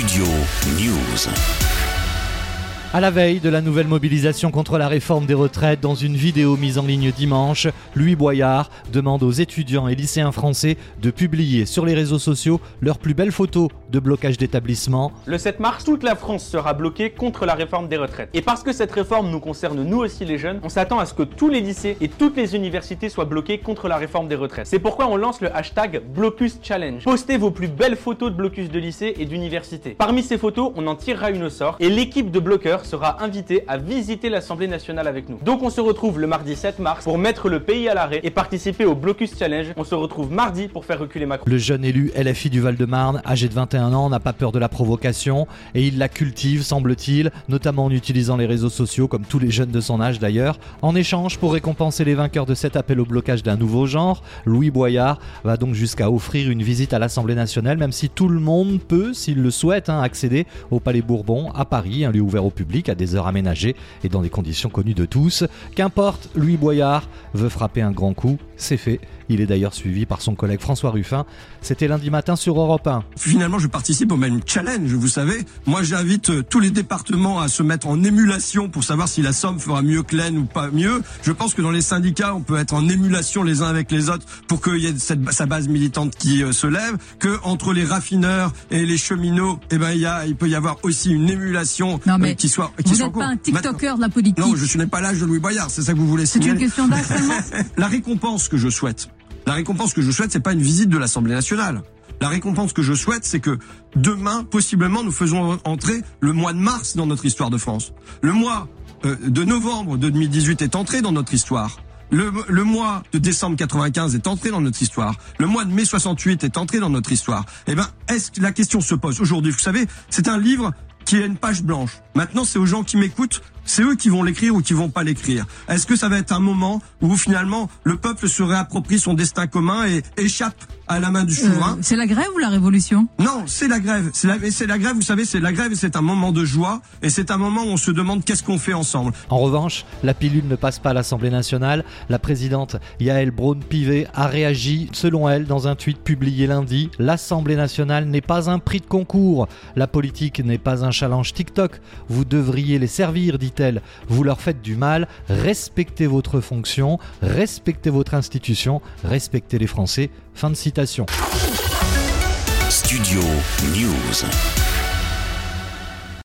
Studio News. À la veille de la nouvelle mobilisation contre la réforme des retraites, dans une vidéo mise en ligne dimanche, Louis Boyard demande aux étudiants et lycéens français de publier sur les réseaux sociaux leurs plus belles photos de blocage d'établissement. Le 7 mars, toute la France sera bloquée contre la réforme des retraites. Et parce que cette réforme nous concerne nous aussi les jeunes, on s'attend à ce que tous les lycées et toutes les universités soient bloqués contre la réforme des retraites. C'est pourquoi on lance le hashtag Blocus Challenge. Postez vos plus belles photos de blocus de lycée et d'université. Parmi ces photos, on en tirera une au sort et l'équipe de bloqueurs sera invité à visiter l'Assemblée nationale avec nous. Donc on se retrouve le mardi 7 mars pour mettre le pays à l'arrêt et participer au Blocus Challenge. On se retrouve mardi pour faire reculer Macron. Le jeune élu LFI du Val-de-Marne, âgé de 21 ans, n'a pas peur de la provocation et il la cultive, semble-t-il, notamment en utilisant les réseaux sociaux, comme tous les jeunes de son âge d'ailleurs. En échange, pour récompenser les vainqueurs de cet appel au blocage d'un nouveau genre, Louis Boyard va donc jusqu'à offrir une visite à l'Assemblée nationale, même si tout le monde peut, s'il le souhaite, hein, accéder au Palais Bourbon à Paris, un lieu ouvert au public à des heures aménagées et dans des conditions connues de tous. Qu'importe, Louis Boyard veut frapper un grand coup, c'est fait. Il est d'ailleurs suivi par son collègue François Ruffin. C'était lundi matin sur Europe 1. Finalement, je participe au même challenge, vous savez. Moi, j'invite euh, tous les départements à se mettre en émulation pour savoir si la Somme fera mieux que l'Aisne ou pas mieux. Je pense que dans les syndicats, on peut être en émulation les uns avec les autres pour qu'il y ait cette, sa base militante qui euh, se lève. Que entre les raffineurs et les cheminots, eh ben, il, y a, il peut y avoir aussi une émulation Non, mais euh, qui soit qui Vous n'êtes pas un TikToker de la politique. Non, je n'ai pas l'âge de Louis Boyard, c'est ça que vous voulez C'est une question d'âge seulement La récompense que je souhaite, la récompense que je souhaite, c'est pas une visite de l'Assemblée nationale. La récompense que je souhaite, c'est que demain, possiblement, nous faisons entrer le mois de mars dans notre histoire de France. Le mois euh, de novembre de 2018 est entré dans notre histoire. Le, le mois de décembre 95 est entré dans notre histoire. Le mois de mai 68 est entré dans notre histoire. Eh ben, est-ce que la question se pose aujourd'hui? Vous savez, c'est un livre qui a une page blanche. Maintenant, c'est aux gens qui m'écoutent, c'est eux qui vont l'écrire ou qui vont pas l'écrire. Est-ce que ça va être un moment où finalement le peuple se réapproprie son destin commun et échappe à la main du souverain? Euh, C'est la grève ou la révolution? Non, c'est la grève. C'est la, la grève, vous savez, c'est la grève et c'est un moment de joie et c'est un moment où on se demande qu'est-ce qu'on fait ensemble. En revanche, la pilule ne passe pas à l'Assemblée nationale. La présidente Yael Braun-Pivet a réagi, selon elle, dans un tweet publié lundi. L'Assemblée nationale n'est pas un prix de concours. La politique n'est pas un challenge TikTok. Vous devriez les servir, Vous leur faites du mal. Respectez votre fonction, respectez votre institution, respectez les Français. Fin de citation. Studio News.